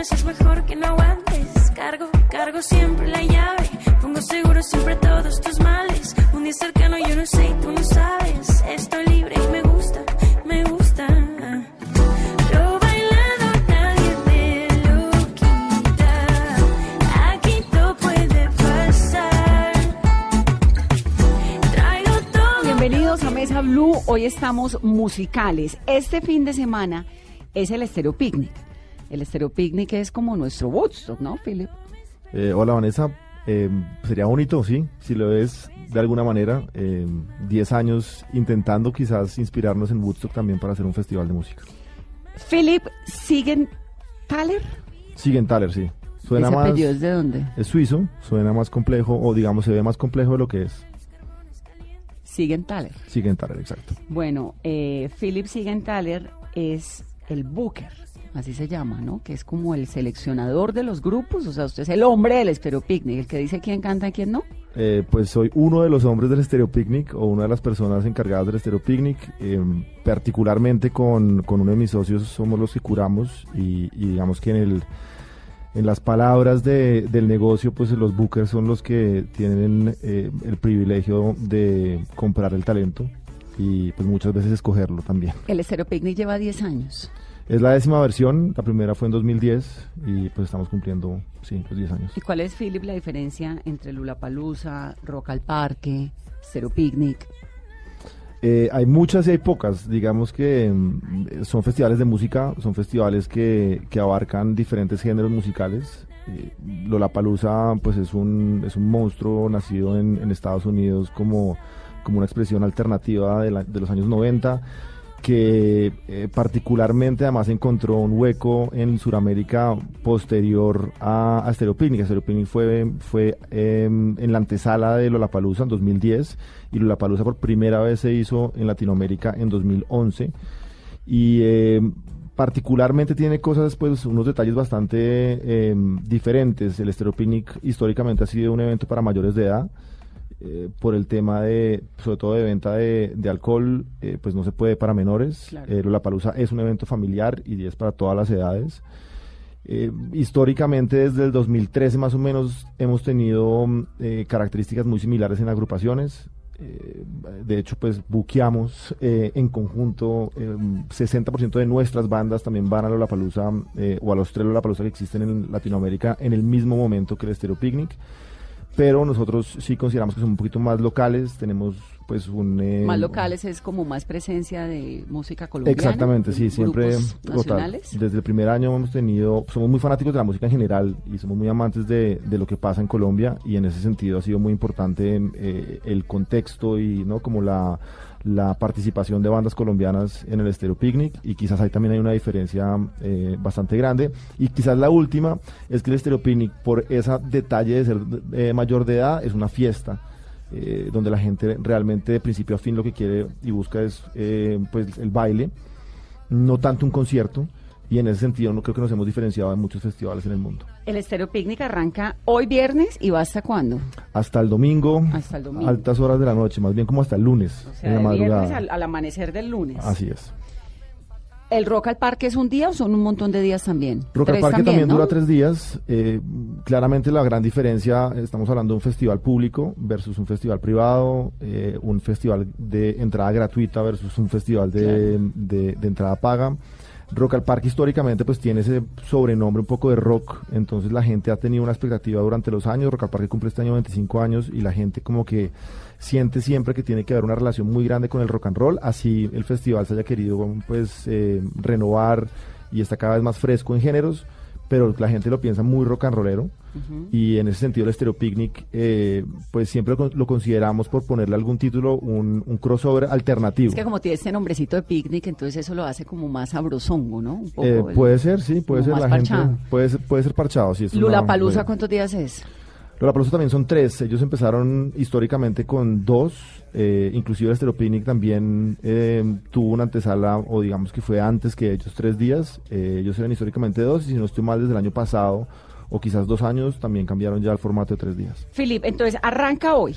Ganas, es mejor que no aguantes. Cargo, cargo siempre la llave. Pongo seguro siempre todos tus males. Un día cercano yo no sé y tú no sabes. Estoy libre y me gusta, me gusta. Bienvenidos a Mesa Blue. Hoy estamos musicales. Este fin de semana es el Estéreo Picnic. El Estéreo Picnic es como nuestro Woodstock, ¿no, Philip? Eh, hola Vanessa, Eh, sería bonito, sí, si lo ves de alguna manera. eh, 10 años intentando quizás inspirarnos en Woodstock también para hacer un festival de música. Philip Siguen Thaler. Siguen Thaler, sí. Suena ¿Ese más... apellido es de dónde? Es suizo, suena más complejo, o digamos se ve más complejo de lo que es. Siguen Thaler. Siguen Thaler, exacto. Bueno, eh, Philip Sigenthaler es el booker, así se llama, ¿no? Que es como el seleccionador de los grupos, o sea, usted es el hombre del Estéreo Picnic, el que dice quién canta y quién no. Eh, pues soy uno de los hombres del Stereo Picnic o una de las personas encargadas del Stereo Picnic. eh, particularmente con, con uno de mis socios somos los que curamos y, y digamos que en el en las palabras de- del negocio, pues los bookers son los que tienen eh, el privilegio de comprar el talento y pues muchas veces escogerlo también. El Estéreo Picnic lleva 10 años. Es la décima versión, la primera fue en 2010 y pues estamos cumpliendo, sí, los 10 años. ¿Y cuál es, Philip, la diferencia entre Lulapalooza, Rock al Parque, Estéreo Picnic? Eh, hay muchas y hay pocas. Digamos que mm, son festivales de música, son festivales que, que abarcan diferentes géneros musicales. Eh, Lollapalooza pues es un, es un monstruo nacido en, en Estados Unidos como, como una expresión alternativa de, la- de los años 90 que eh, particularmente además encontró un hueco en Sudamérica posterior a, a Stereo Picnic. Stereo Picnic fue, fue em, en la antesala de Lollapalooza en 2010 y Lollapalooza por primera vez se hizo en Latinoamérica en 2011 y em, particularmente tiene cosas, pues unos detalles bastante em, diferentes. El Stereo Picnic históricamente ha sido un evento para mayores de edad eh, por el tema de, sobre todo de venta de, de alcohol, eh, pues no se puede para menores. Claro. Eh, Lollapalooza es un evento familiar y es para todas las edades. Eh, históricamente, desde el 2013 más o menos, hemos tenido mm, características muy similares en agrupaciones. De hecho, pues buqueamos en conjunto, eh, 60% de nuestras bandas también van a Lollapalooza eh, o a los tres Lollapalooza que existen en Latinoamérica en el mismo momento que el Stereo Picnic pero nosotros sí consideramos que son un poquito más locales, tenemos pues un... eh, Más locales es como más presencia de música colombiana. Exactamente, sí, siempre total. Desde el primer año hemos tenido, somos muy fanáticos de la música en general y somos muy amantes de, de lo que pasa en Colombia y en ese sentido ha sido muy importante eh, el contexto y no como la, la participación de bandas colombianas en el Stereo Picnic y quizás ahí también hay una diferencia eh, bastante grande y quizás la última es que el Stereo Picnic por ese detalle de ser eh, mayor de edad es una fiesta eh, donde la gente realmente de principio a fin lo que quiere y busca es eh, pues el baile, no tanto un concierto, y en ese sentido no creo que nos hemos diferenciado en muchos festivales en el mundo. El Estéreo Picnic arranca hoy viernes y va hasta cuándo? Hasta el domingo, Hasta el domingo. altas horas de la noche, más bien como hasta el lunes, O sea, en la de viernes madrugada. al, al amanecer del lunes. Así es. ¿El Rock al Parque es un día o son un montón de días también? Rock al Parque también, ¿no? dura tres días. Eh, claramente la gran diferencia, estamos hablando de un festival público versus un festival privado, eh, un festival de entrada gratuita versus un festival de, de- de entrada paga. Rock al Parque históricamente pues tiene ese sobrenombre un poco de rock, entonces la gente ha tenido una expectativa durante los años, Rock al Parque cumple este año 25 años y la gente como que siente siempre que tiene que haber una relación muy grande con el rock and roll, así el festival se haya querido pues eh, renovar y está cada vez más fresco en géneros, pero la gente lo piensa muy rock and rollero y en ese sentido el Stereo Picnic eh, pues siempre lo, lo consideramos por ponerle algún título un, un crossover alternativo. Es que como tiene este nombrecito de picnic, entonces eso lo hace como más sabrosongo, ¿no? Un poco Eh, el- puede ser, sí, puede ser la gente, puede ser, puede ser parchado, sí. Lula Palusa. ¿cuántos días es? Lollapalooza también son tres. Ellos empezaron históricamente con dos. eh, inclusive el Stereo Picnic también eh, tuvo una antesala, o digamos que fue antes que ellos tres días. Eh, ellos eran históricamente dos, y si no estoy mal, desde el año pasado, o quizás dos años, también cambiaron ya el formato de tres días. Philip, entonces arranca hoy,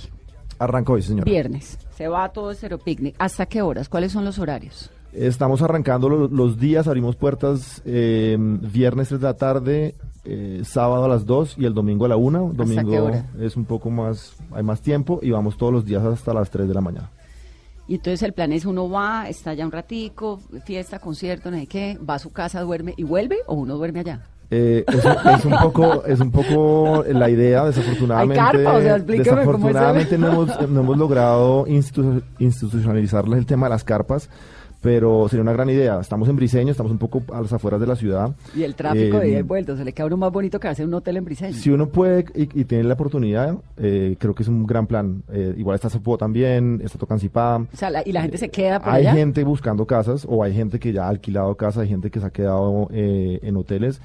Arranca hoy, señor. viernes. Se va todo el Cero Picnic. ¿Hasta qué horas? ¿Cuáles son los horarios? Estamos arrancando lo- los días, abrimos puertas eh, viernes 3 de la tarde, eh, sábado a las 2 y el domingo a la 1. qué Domingo es un poco más, hay más tiempo y vamos todos los días hasta las 3 de la mañana. Y entonces el plan es uno va, está allá un ratico, fiesta, concierto, no sé qué, va a su casa, duerme y vuelve o uno duerme allá. Eh, es, es un poco, es un poco la idea, desafortunadamente. Carpa, o sea, desafortunadamente no hemos, no hemos logrado institu- institucionalizar el tema de las carpas, pero sería una gran idea. Estamos en Briseño, estamos un poco a las afueras de la ciudad. Y el tráfico de Eh, ida y vuelta, se le queda a uno más bonito que hacer un hotel en Briseño. Si uno puede y, y tiene la oportunidad, eh, creo que es un gran plan. Eh, igual está Sopó también, está Tocancipá. O sea, la- y la gente se queda por Hay allá. gente buscando casas o hay gente que ya ha alquilado casas, hay gente que se ha quedado eh, en hoteles.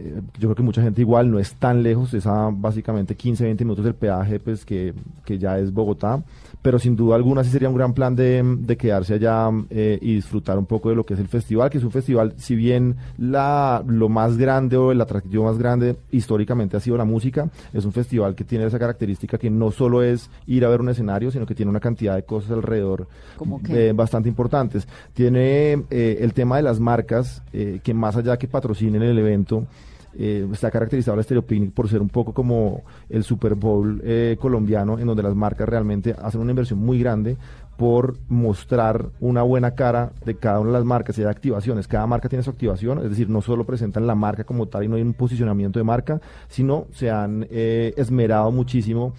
Eh, yo creo que mucha gente igual no es tan lejos, es a básicamente 15, 20 minutos del peaje, pues que, que ya es Bogotá, pero sin duda alguna sí sería un gran plan de, de quedarse allá eh, y disfrutar un poco de lo que es el festival, que es un festival, si bien la, lo más grande o el atractivo más grande históricamente ha sido la música, es un festival que tiene esa característica que no solo es ir a ver un escenario, sino que tiene una cantidad de cosas alrededor eh, bastante importantes. Tiene eh, el tema de las marcas, eh, que más allá que patrocinen el evento, eh, está caracterizado el Stereo Picnic por ser un poco como el Super Bowl eh, colombiano, en donde las marcas realmente hacen una inversión muy grande por mostrar una buena cara de cada una de las marcas y hay activaciones. Cada marca tiene su activación, es decir, no solo presentan la marca como tal y no hay un posicionamiento de marca, sino se han eh, esmerado muchísimo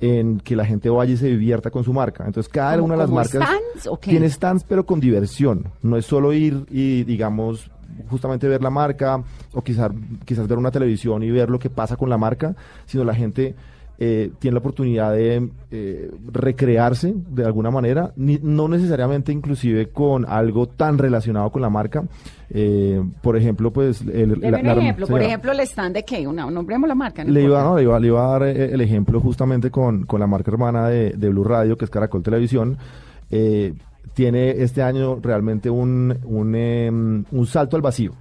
en que la gente vaya y se divierta con su marca. Entonces, cada ¿Como- una de las marcas stands tiene stands, pero con diversión. No es solo ir y, digamos, justamente ver la marca o quizás, quizás ver una televisión y ver lo que pasa con la marca, sino la gente eh, tiene la oportunidad de eh, recrearse de alguna manera, ni- no necesariamente inclusive con algo tan relacionado con la marca. Eh, por ejemplo, pues... El, Deme un la- ejemplo, por señora. ejemplo, el stand de qué, una, nombremos la marca. no Le iba, no, le, iba, le iba a dar eh, el ejemplo justamente con, con la marca hermana de, de Blue Radio, que es Caracol Televisión. Tiene este año realmente un, un, em, un salto al vacío.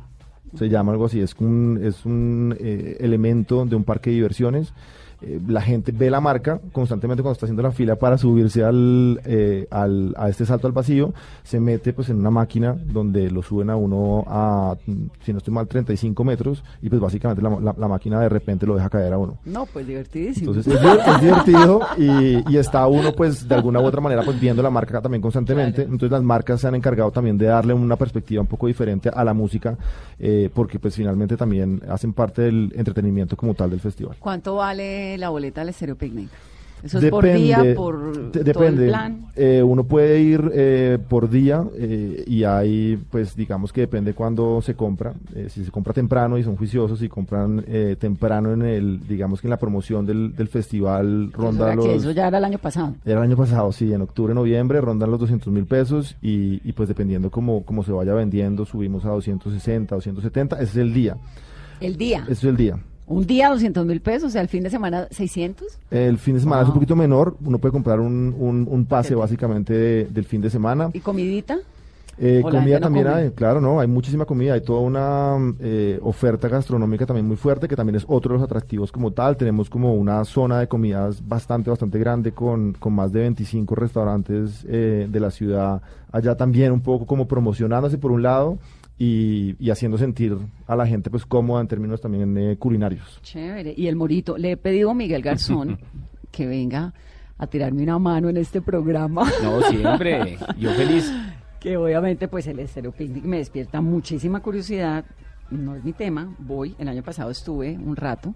Se llama algo así. Es un, es un eh, elemento de un parque de diversiones. Eh, la gente ve la marca constantemente cuando está haciendo la fila para subirse al, eh, al- a este salto al vacío, se mete pues en una máquina donde lo suben a uno a, mm, si no estoy mal, 35 metros y pues básicamente la, la- la máquina de repente lo deja caer a uno. No, pues divertidísimo. Entonces es, diver- es divertido y, y está uno pues de alguna u otra manera pues viendo la marca también constantemente. Entonces las marcas se han encargado también de darle una perspectiva un poco diferente a la música eh, porque pues finalmente también hacen parte del entretenimiento como tal del festival. ¿Cuánto vale la boleta del Stereo Picnic? Eso es por día, por de- todo el depende. plan. Eh, uno puede ir eh, por día eh, y hay, pues digamos que depende cuándo se compra. Eh, si se compra temprano y son juiciosos, si compran eh, temprano en el, digamos que en la promoción del, del festival ronda los... que eso ya era el año pasado. Era el año pasado, sí, en octubre, noviembre rondan los 200 mil pesos y, y pues dependiendo cómo, cómo se vaya vendiendo, subimos a 260, 270, ese es el día, El día. ese es el día. Un día 200 mil pesos, o sea, el fin de semana 600. El fin de semana es un Wow. poquito menor, uno puede comprar un, un, un pase básicamente de- del fin de semana. ¿Y comidita? Eh, ¿O la comida no también hay, claro, no, hay muchísima comida, hay toda una eh, oferta gastronómica también muy fuerte, que también es otro de los atractivos como tal. Tenemos como una zona de comidas bastante, bastante grande con, con más de 25 restaurantes eh, de la ciudad, allá también un poco como promocionándose por un lado y, y haciendo sentir a la gente pues cómoda en términos también eh, culinarios. Chévere. Y el morito, le he pedido a Miguel Garzón que venga a tirarme una mano en este programa. No, siempre. Yo feliz. que obviamente pues el Estéreo Picnic me despierta muchísima curiosidad. No es mi tema, voy, el año pasado estuve un rato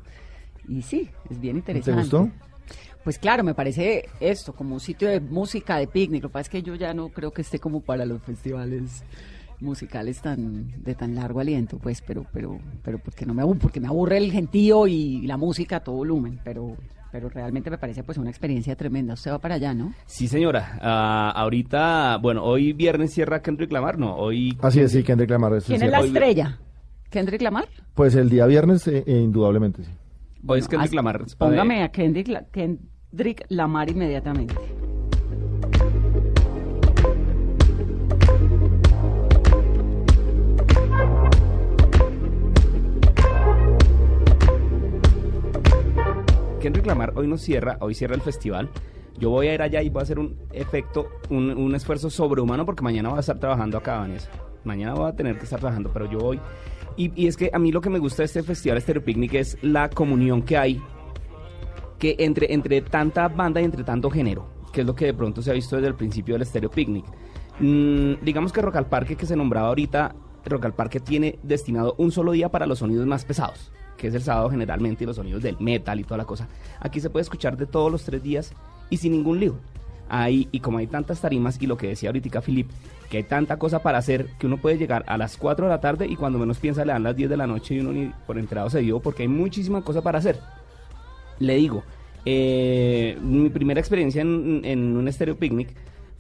y sí, es bien interesante. ¿Te gustó? Pues claro, me parece esto, como un sitio de música, de picnic. Lo que pasa es que yo ya no creo que esté como para los festivales musicales tan de tan largo aliento, pues, pero pero pero porque no me aburre, porque me aburre el gentío y la música a todo volumen, pero pero realmente me parece pues una experiencia tremenda. Usted va para allá, ¿no? Sí, señora. Ah, ahorita, bueno, hoy viernes cierra Kendrick Lamar, ¿no? Hoy Así es, sí, Kendrick Lamar. es ¿Quién es la estrella? ¿Kendrick Lamar? Pues el día viernes, eh, eh, indudablemente, sí. Hoy es Kendrick Lamar. Póngame a Kendrick, Kendrick Lamar inmediatamente. Kendrick Lamar hoy nos cierra, hoy cierra el festival. Yo voy a ir allá y voy a hacer un efecto, un, un esfuerzo sobrehumano porque mañana voy a estar trabajando acá, Vanessa. Mañana voy a tener que estar trabajando, pero yo voy. Y, y es que a mí lo que me gusta de este festival Stereo Picnic es la comunión que hay que entre, entre tanta banda y entre tanto género, que es lo que de pronto se ha visto desde el principio del Stereo Picnic. Mm, digamos que Rock al Parque que se nombraba ahorita, Rock al Parque tiene destinado un solo día para los sonidos más pesados, que es el sábado generalmente y los sonidos del metal y toda la cosa. Aquí se puede escuchar de todos los tres días y sin ningún lío. Ahí, y como hay tantas tarimas y lo que decía ahorita Filip, que hay tanta cosa para hacer que uno puede llegar a las 4 de la tarde y cuando menos piensa le dan las 10 de la noche y uno ni por enterado se dio porque hay muchísima cosa para hacer le digo, eh, mi primera experiencia en, un estéreo picnic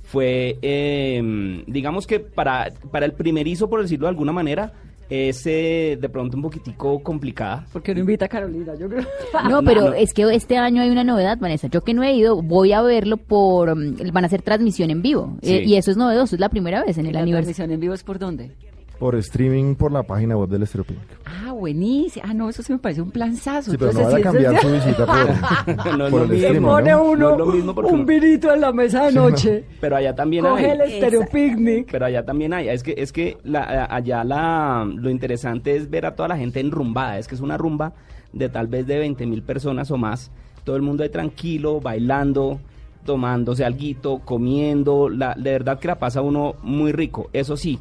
fue, eh, digamos que para, para el primerizo, por decirlo de alguna manera, es eh, de pronto un poquitico complicada. Porque no invita a Carolina, yo creo. No, pero es que este año hay una novedad, Vanessa. Yo que no he ido, voy a verlo por... mm, Van a hacer transmisión en vivo. Sí. Eh, y eso es novedoso, es la primera vez en el ¿La aniversario. transmisión en vivo es por dónde? Por streaming por la página web del Picnic. Ah, buenísimo. Ah, no, eso sí me parece un planzazo. Sí, pero no Entonces, vaya a sí, eso cambiar es- su visita por, No por lo el mismo. streaming, pone ¿no? uno No mismo un vinito en la mesa de noche. Pero allá también Coge el hay. estéreo picnic. Pero allá también hay. Es que, es que la- allá la, lo interesante es ver a toda la gente enrumbada. Es que es una rumba de tal vez de 20 mil personas o más. Todo el mundo ahí tranquilo, bailando, tomándose alguito, comiendo. La, de verdad que la pasa uno muy rico. Eso sí,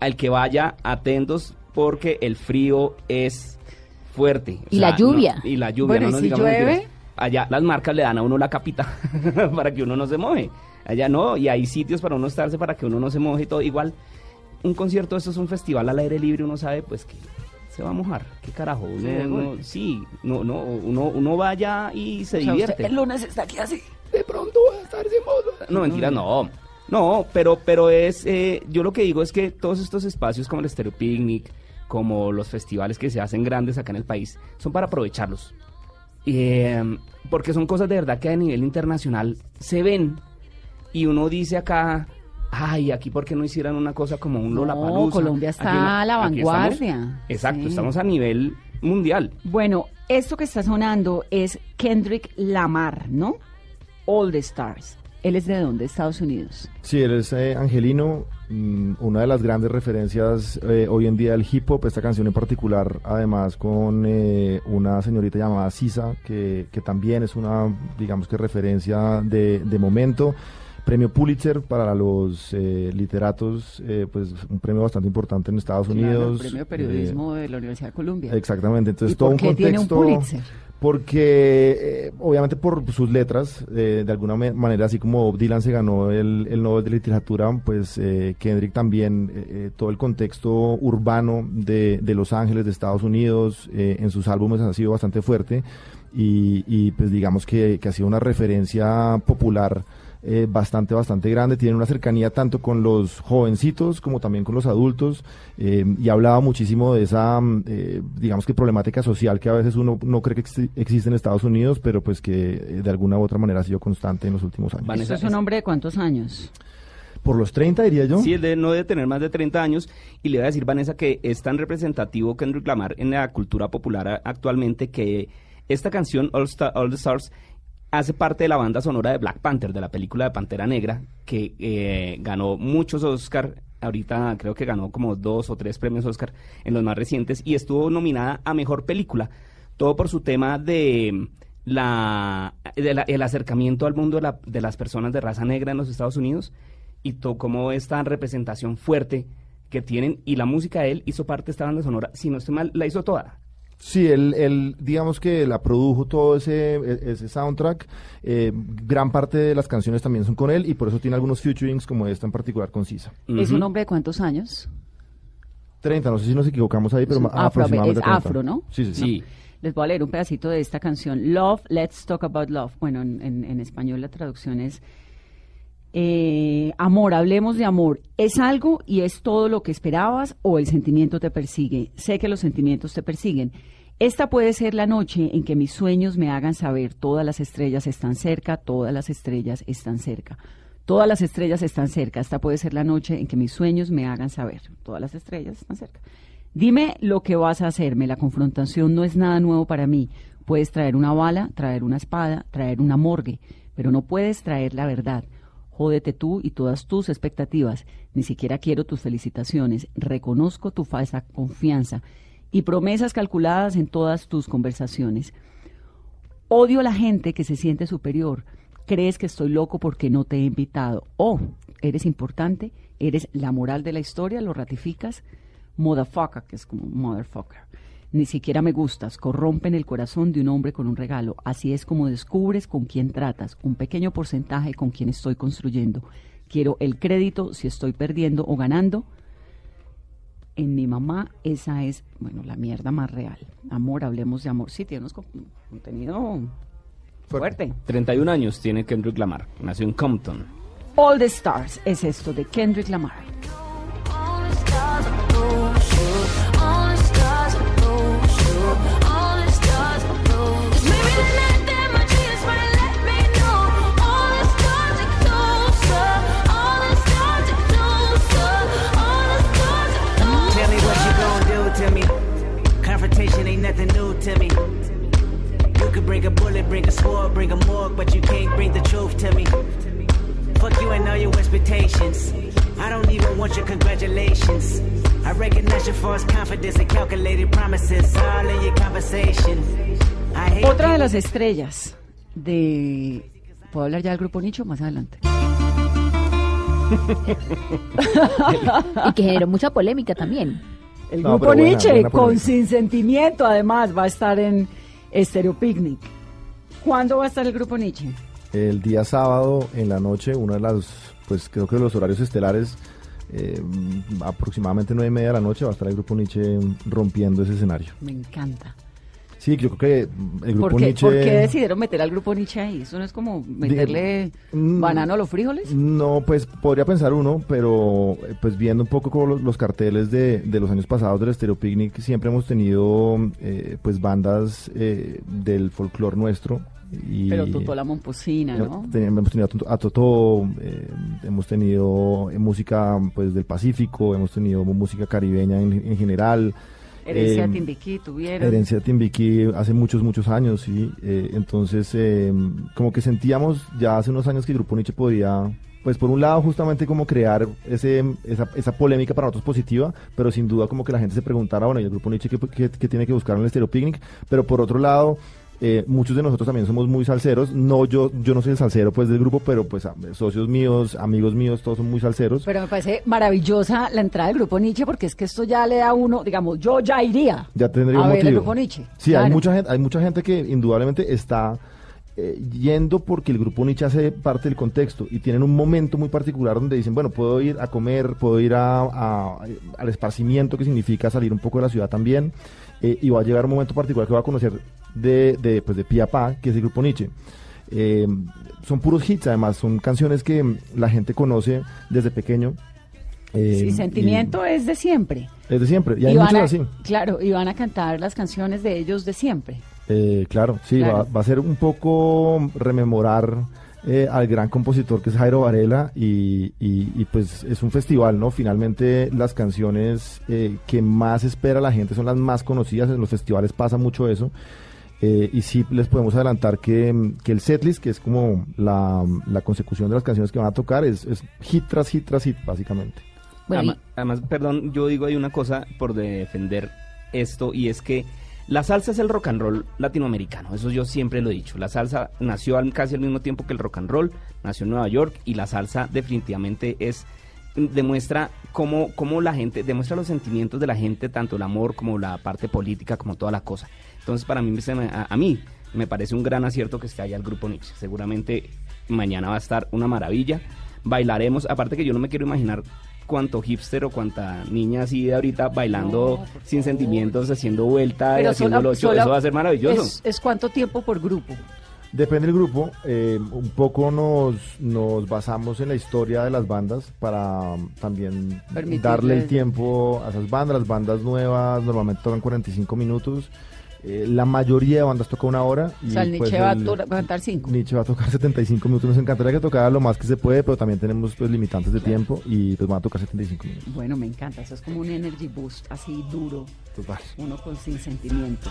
al que vaya, atentos porque el frío es fuerte. O Y la lluvia. no- y la lluvia. Bueno, no ¿y nos si digamos llueve? mentiras. Allá las marcas le dan a uno la capita para que uno no se moje. Allá no, y hay sitios para uno estarse para que uno no se moje y todo. Igual, un concierto, esto es un festival al aire libre, uno sabe pues que se va a mojar. ¿Qué carajo? Uno, de uno- sí, no, no, uno, uno vaya y se O sea, divierte. usted el lunes está aquí así. No, mentira, no. No, pero, pero es, eh, yo lo que digo es que todos estos espacios como el Stereo Picnic, como los festivales que se hacen grandes acá en el país, son para aprovecharlos. Eh, porque son cosas de verdad que a nivel internacional se ven y uno dice acá, ay, aquí por qué no hicieran una cosa como un No, Lollapalooza. Colombia está Aquí no- a la aquí estamos- vanguardia. exacto, Sí. estamos a nivel mundial. Bueno, esto que está sonando es Kendrick Lamar, ¿no? All the Stars. ¿Él es de dónde? Estados Unidos. Sí, él es eh, Angelino, una de las grandes referencias eh, hoy en día del hip hop, esta canción en particular, además con eh, una señorita llamada Sisa, que, que también es una, digamos que referencia de, de momento. Premio Pulitzer para los eh, literatos, eh, pues un premio bastante importante en Estados Claro, Unidos. el premio de periodismo de la Universidad de Columbia. Eh, exactamente, entonces ¿Y todo por un qué tiene un contexto. Pulitzer? Porque, eh, obviamente, por sus letras, eh, de alguna manera, así como Bob Dylan se ganó el, el Nobel de Literatura, pues eh, Kendrick también, eh, eh, todo el contexto urbano de, de Los Ángeles, de Estados Unidos, en sus álbumes ha sido bastante fuerte y, y, pues digamos que, que ha sido una referencia popular eh, bastante, bastante grande. Tiene una cercanía tanto con los jovencitos como también con los adultos eh, y hablaba muchísimo de esa, mm, eh, digamos que problemática social que a veces uno no cree que exi- existe en Estados Unidos, pero pues que eh, de alguna u otra manera ha sido constante en los últimos años. Vanessa, ¿Esto es un hombre de cuántos años? Por los 30 diría yo. Sí, él de- no debe tener más de 30 años. Y le voy a decir, Vanessa, que es tan representativo Kendrick Lamar en la cultura popular actualmente que esta canción, All, Star- All the Stars, hace parte de la banda sonora de Black Panther, de la película de Pantera Negra, que eh, ganó muchos Oscar ahorita creo que ganó como dos o tres premios Oscar en los más recientes y estuvo nominada a Mejor Película. Todo por su tema de la, el acercamiento al mundo de, la- de las personas de raza negra en los Estados Unidos y como esta representación fuerte que tienen y la música de él hizo parte de esta banda sonora, si no estoy mal, la hizo toda. Sí, él, él, digamos que la produjo todo ese, e- ese soundtrack. eh, gran parte de las canciones también son con él y por eso tiene algunos featurings como esta en particular con Sisa. ¿Es un hombre de cuántos años? 30, no sé si nos equivocamos ahí, pero afro- aproximadamente es 30. afro, ¿no? Sí, sí, sí. Sí. Les voy a leer un pedacito de esta canción. Love, Let's Talk About Love. Bueno, en, en- en español la traducción es eh, Amor, hablemos de amor. ¿Es algo y es todo lo que esperabas o el sentimiento te persigue? Sé que los sentimientos te persiguen. Esta puede ser la noche en que mis sueños me hagan saber todas las estrellas están cerca, todas las estrellas están cerca. Todas las estrellas están cerca. Esta puede ser la noche en que mis sueños me hagan saber. Todas las estrellas están cerca. Dime lo que vas a hacerme. La confrontación no es nada nuevo para mí. Puedes traer una bala, traer una espada, traer una morgue, pero no puedes traer la verdad. Jódete tú y todas tus expectativas. Ni siquiera quiero tus felicitaciones. Reconozco tu falsa confianza y promesas calculadas en todas tus conversaciones. Odio a la gente que se siente superior. Crees que estoy loco porque no te he invitado. Oh, eres importante, eres la moral de la historia, lo ratificas. Motherfucker, que es como motherfucker. Ni siquiera me gustas, corrompen el corazón de un hombre con un regalo. Así es como descubres con quién tratas, un pequeño porcentaje con quien estoy construyendo. Quiero el crédito si estoy perdiendo o ganando. En mi mamá, esa es, bueno, la mierda más real. Amor, hablemos de amor. Sí, tiene unos contenido fuerte. 31 años tiene Kendrick Lamar, nació en Compton. All the Stars es esto de Kendrick Lamar. Bring a bullet, bring a sword, bring a morgue, but you can't bring the truth to me. Fuck you and all your expectations. I don't even want your congratulations. I recognize your false confidence and calculated promises all in your conversation. I hate Otra de las estrellas de... ¿Puedo hablar ya del grupo Nicho? Más adelante. Y que generó mucha polémica también. El No, grupo buena, Nietzsche, buena con. Sin Sentimiento, además, va a estar en Stereo Picnic. ¿Cuándo va a estar el grupo Nietzsche? El día sábado en la noche, uno de los, pues creo que los horarios estelares, eh, aproximadamente nueve y media de la noche va a estar el grupo Nietzsche rompiendo ese escenario. Me encanta. Sí, yo creo que el grupo ¿Por qué, Nietzsche... por qué decidieron meter al grupo Nietzsche ahí? ¿Eso no es como meterle Mm, banano a los frijoles? No, pues podría pensar uno, pero eh, pues viendo un poco como los, los carteles de, de los años pasados del Stereo Picnic, siempre hemos tenido eh, pues bandas eh, del folclore nuestro. Y, Pero Totó la Momposina, ¿no? Hemos tenido a Toto- a Totó, eh, hemos tenido eh, música pues del Pacífico, hemos tenido música caribeña en, en general. Herencia eh, Timbiquí tuvieron. Herencia Timbiquí hace muchos, muchos años, sí. Eh, entonces, eh, como que sentíamos ya hace unos años que el Grupo Nietzsche podía, pues por un lado justamente como crear ese, esa, esa polémica para nosotros positiva, pero sin duda como que la gente se preguntara, bueno, ¿y el Grupo Nietzsche qué, qué- qué tiene que buscar en el Stereo Picnic? Pero por otro lado... eh, muchos de nosotros también somos muy salseros, no yo yo no soy el salsero pues del grupo, pero pues socios míos, amigos míos, todos son muy salseros. Pero me parece maravillosa la entrada del grupo Nietzsche porque es que esto ya le da a uno, digamos, yo ya iría ya tendría a un ver motivo. el grupo Nietzsche. Sí, Claro. hay mucha gente, hay mucha gente que indudablemente está eh, yendo porque el grupo Nietzsche hace parte del contexto y tienen un momento muy particular donde dicen, bueno, puedo ir a comer, puedo ir a, a- al esparcimiento que significa salir un poco de la ciudad también eh, y va a llegar un momento particular que va a conocer de, de, pues de pa, que es el grupo Nietzsche. Eh, son puros hits, además, son canciones que la gente conoce desde pequeño. eh, Sí, sentimiento es de siempre. es de siempre, y hay muchos a- así. Claro, y van a cantar las canciones de ellos de siempre. Eh, claro, sí, Claro. Va, va a ser un poco rememorar eh, al gran compositor que es Jairo Varela y, y- y, pues es un festival, ¿no? Finalmente las canciones eh, que más espera la gente son las más conocidas, en los festivales pasa mucho eso. Eh, y sí les podemos adelantar que, mm, que el setlist, que es como la, la consecución de las canciones que van a tocar, es, es hit tras hit tras hit, básicamente. Bueno, además, perdón, yo digo hay una cosa por defender esto y es que la salsa es el rock and roll latinoamericano, eso yo siempre lo he dicho. La salsa nació al- casi al mismo tiempo que el rock and roll, nació en Nueva York y la salsa definitivamente es demuestra cómo, cómo la gente, demuestra los sentimientos de la gente, tanto el amor como la parte política, como toda la cosa. Entonces, para mí, se me- a, a mí me parece un gran acierto que esté allá el grupo Nietzsche. Seguramente mañana va a estar una maravilla. Bailaremos, aparte que yo no me quiero imaginar cuánto hipster o cuánta niña así de ahorita bailando sin sentimientos, haciendo vuelta y Pero haciendo sola- Eso va a ser maravilloso. Es, es cuánto tiempo por grupo. Depende del grupo, eh, un poco nos, nos basamos en la historia de las bandas para um, también Permitirle- darle el tiempo a esas bandas. Las bandas nuevas normalmente tocan 45 minutos. Eh, la mayoría de bandas toca una hora. O sea, el pues, Nietzsche va a el- cantar cinco. Nietzsche va a tocar 75 minutos. Nos encantaría que tocara lo más que se puede, pero también tenemos pues limitantes de tiempo y pues van a tocar 75 minutos. Bueno, me encanta. Eso es como un energy boost así duro. Total. Uno con sin sentimiento.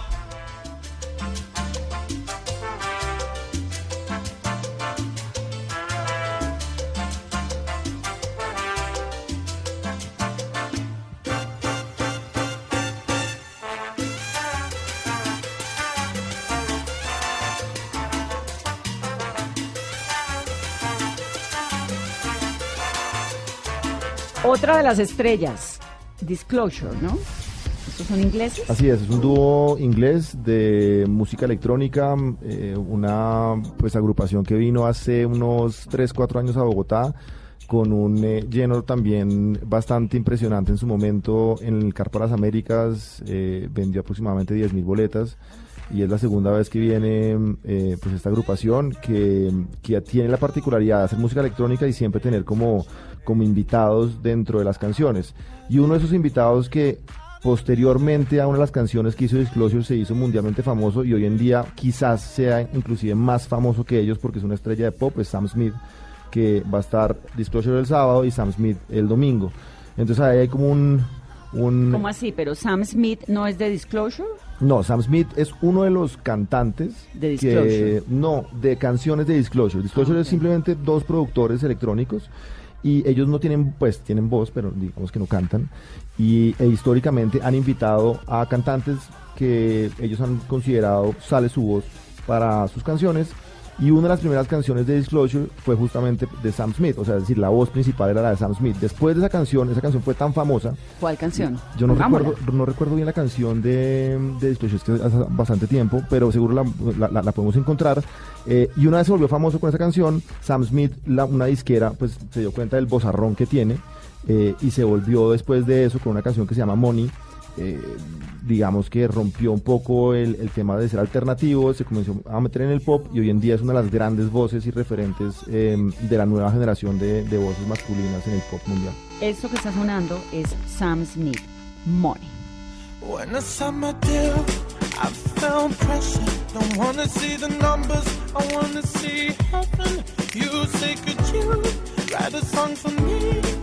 Otra de las estrellas, Disclosure, ¿no? ¿Estos son ingleses? Así es, es un dúo inglés de música electrónica, eh, una pues agrupación que vino hace unos 3, 4 años a Bogotá con un eh, lleno también bastante impresionante en su momento en el Carpa Las Américas, eh, vendió aproximadamente 10.000 boletas y es la segunda vez que viene eh, pues esta agrupación que, que tiene la particularidad de hacer música electrónica y siempre tener como, como invitados dentro de las canciones. Y uno de esos invitados que posteriormente a una de las canciones que hizo Disclosure se hizo mundialmente famoso y hoy en día quizás sea inclusive más famoso que ellos porque es una estrella de pop, es Sam Smith, que va a estar Disclosure el sábado y Sam Smith el domingo. Entonces ahí hay como un... un ¿Cómo así? ¿Pero Sam Smith no es de Disclosure? no, Sam Smith es uno de los cantantes De que Disclosure. no, de canciones de Disclosure. Disclosure Ah, es simplemente dos productores electrónicos y ellos no tienen, pues, tienen voz, pero digamos que no cantan. Y e históricamente han invitado a cantantes que ellos han considerado sale su voz para sus canciones. Y una de las primeras canciones de Disclosure fue justamente de Sam Smith, o sea, es decir, la voz principal era la de Sam Smith. Después de esa canción, esa canción fue tan famosa ¿Cuál canción? yo no recuerdo, no recuerdo bien la canción de, de Disclosure, es que hace bastante tiempo, pero seguro la, la- la- la podemos encontrar. Eh, y una vez se volvió famoso con esa canción, Sam Smith, la- una disquera, pues se dio cuenta del bozarrón que tiene eh, y se volvió después de eso con una canción que se llama Money. Eh, digamos que rompió un poco el, el tema de ser alternativo, se comenzó a meter en el pop y hoy en día es una de las grandes voces y referentes eh, de la nueva generación de, de voces masculinas en el pop mundial. Esto que está sonando es Sam Smith, Money. When the summer deal, I felt pressure. Don't wanna see the numbers, I wanna see heaven. You say, could you write a song for me?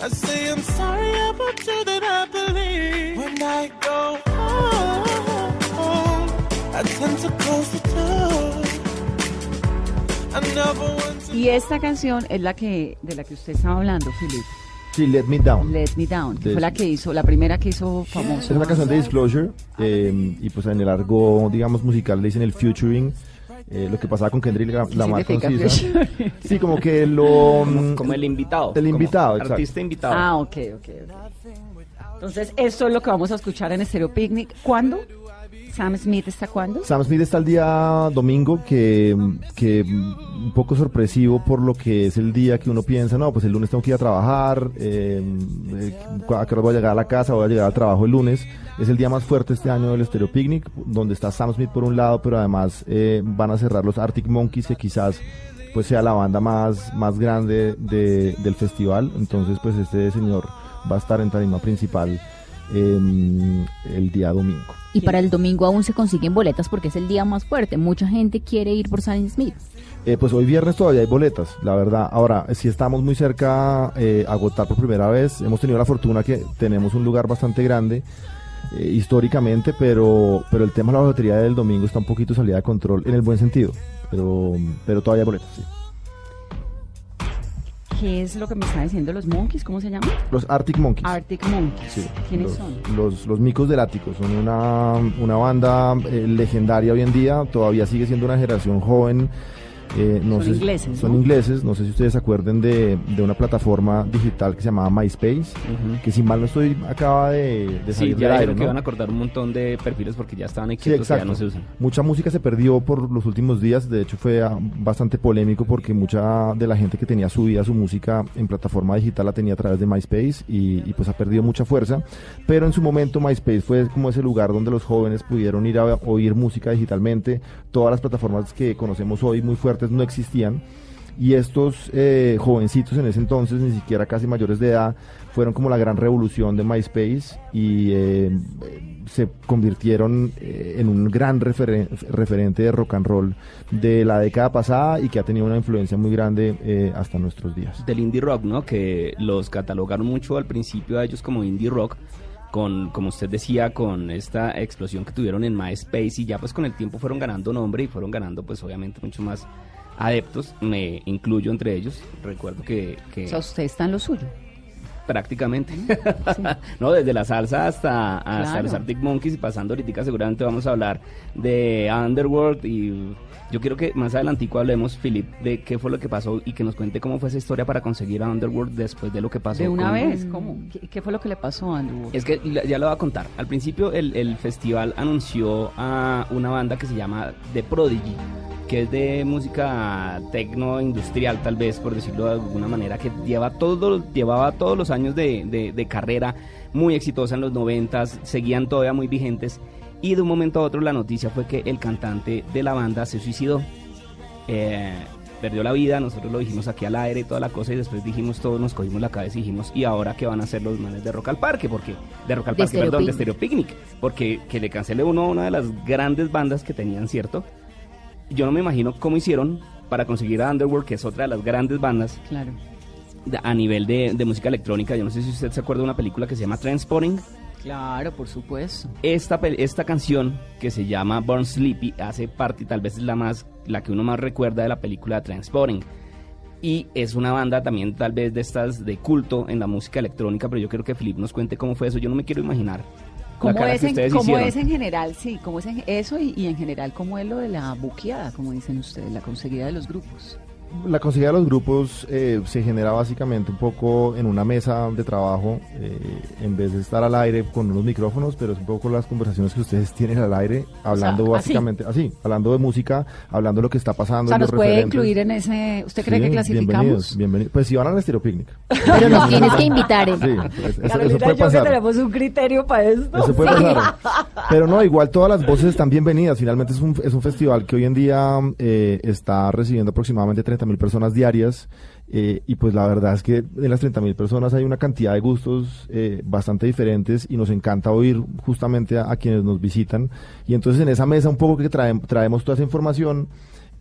I say, I'm sorry about you that I believe. When I go home, I tend to close the door. I never want to. Y esta canción es la que de la que usted estaba hablando, Philip. Sí, Let Me Down. Let Me Down, que De- fue la que hizo, la primera que hizo famosa. Es una canción de Disclosure eh, y pues en el argot, digamos, musical le dicen el featuring. Eh, lo que pasaba con Kendrick Lam- ¿Qué Lamar con significa SZA. featuring? Sí, como que lo... mm, Como el invitado. El invitado, exacto. Artista invitado. Ah, ok, ok, ok. Entonces, esto es lo que vamos a escuchar en Stereo Picnic. ¿Cuándo? Sam Smith está cuándo? Sam Smith está el día domingo, que, que un poco sorpresivo por lo que es el día que uno piensa, no, pues el lunes tengo que ir a trabajar, eh, eh, a voy a llegar a la casa, voy a llegar al trabajo el lunes. Es el día más fuerte este año del Stereo Picnic, donde está Sam Smith por un lado, pero además eh, van a cerrar los Arctic Monkeys, que quizás pues sea la banda más, más grande de- del festival. Entonces, pues este señor va a estar en tarima principal em, el día domingo. Y para el domingo aún se consiguen boletas porque es el día más fuerte. Mucha gente quiere ir por Sam Smith. Eh, pues hoy viernes todavía hay boletas, la verdad. Ahora, si estamos muy cerca eh, a agotar por primera vez, hemos tenido la fortuna que tenemos un lugar bastante grande eh, históricamente, pero, pero el tema de la boletería del domingo está un poquito salida de control en el buen sentido. Pero, pero todavía hay boletas, sí. ¿Qué es lo que me está diciendo los Monkeys? ¿Cómo se llama? Los Arctic Monkeys. Arctic Monkeys. Sí, ¿Quiénes los, son? Los, los micos del ático. Son una, una banda eh, legendaria hoy en día. Todavía sigue siendo una generación joven. Eh, no Son sé ingleses, Son ¿no? ingleses. No sé si ustedes se acuerden de, de una plataforma digital que se llamaba MySpace. Que si mal no estoy, acaba de, de Sí, salir ya del aire. dijeron que ¿no? van a acordar un montón de perfiles porque ya estaban Sí, exentos y ya no se usan. Mucha música se perdió por los últimos días. De hecho, fue ah, bastante polémico porque mucha de la gente que tenía subida su música en plataforma digital la tenía a través de MySpace y, y, pues ha perdido mucha fuerza. Pero en su momento MySpace fue como ese lugar donde los jóvenes pudieron ir a oír música digitalmente. Todas las plataformas que conocemos hoy muy fuertes no existían. Y estos eh, jovencitos en ese entonces, ni siquiera casi mayores de edad, fueron como la gran revolución de MySpace y eh, se convirtieron eh, en un gran referen- referente de rock and roll de la década pasada y que ha tenido una influencia muy grande eh, hasta nuestros días. Del indie rock, ¿no? Que los catalogaron mucho al principio a ellos como indie rock. Con, como usted decía, con esta explosión que tuvieron en MySpace y ya pues con el tiempo fueron ganando nombre y fueron ganando pues obviamente mucho más adeptos, me incluyo entre ellos, recuerdo que, que O sea, usted está en lo suyo. prácticamente. no, desde la salsa hasta, hasta Claro. los Arctic Monkeys y pasando ahorita seguramente vamos a hablar de Underworld y yo quiero que más adelantico hablemos, Philip, de qué fue lo que pasó y que nos cuente cómo fue esa historia para conseguir a Underworld después de lo que pasó. De una con- vez, ¿cómo? ¿Qué, qué fue lo que le pasó a Andrew? Es que ya lo voy a contar. Al principio el, el festival anunció a una banda que se llama The Prodigy, que es de música tecno industrial, tal vez, por decirlo de alguna manera, que lleva todo, llevaba todos los años de, de- de carrera muy exitosa en los noventas, seguían todavía muy vigentes. Y de un momento a otro la noticia fue que el cantante de la banda se suicidó. Eh, perdió la vida, nosotros lo dijimos aquí al aire y toda la cosa y después dijimos todos, nos cogimos la cabeza y dijimos, ¿y ahora qué van a hacer los manes de Rock al Parque? Porque, de Rock al Parque, Stereo perdón, de. Stereo Picnic, porque que le cancele uno a una de las grandes bandas que tenían, ¿cierto? Yo no me imagino cómo hicieron para conseguir a Underworld, que es otra de las grandes bandas Claro. a nivel de, de música electrónica. Yo no sé si usted se acuerda de una película que se llama Transporting. Claro, por supuesto. Esta, esta canción que se llama Born Sleepy hace parte, tal vez es la más, la que uno más recuerda de la película Transporting. Y es una banda también tal vez de estas de culto en la música electrónica, pero yo quiero que Filip nos cuente cómo fue eso. Yo no me quiero imaginar. ¿Cómo, es en, cómo es en general? Sí, ¿cómo es en- eso y, y en general cómo es lo de la buqueada, como dicen ustedes, la conseguida de los grupos? La conseguida de los grupos eh, se genera básicamente un poco en una mesa de trabajo, eh, en vez de estar al aire con unos micrófonos, pero es un poco las conversaciones que ustedes tienen al aire, hablando básicamente así, hablando de música, hablando de lo que está O pasando. sea, los nos puede referentes. incluir en ese... ¿Usted cree Sí, que Bienvenidos, clasificamos? bienvenidos. Pues si van al Estéreo Picnic. Pero nos tienes que invitar. ¿eh? Sí, es- eso, puede y yo que pasar. tenemos un criterio para esto. Eso puede pasar. Pero no, igual todas las voces están bienvenidas. Finalmente es un, es un festival que hoy en día eh, está recibiendo aproximadamente 30 mil personas diarias. eh, y pues la verdad es que de las 30 mil personas hay una cantidad de gustos eh, bastante diferentes y nos encanta oír justamente a, a quienes nos visitan. Y entonces en esa mesa un poco que traem- traemos toda esa información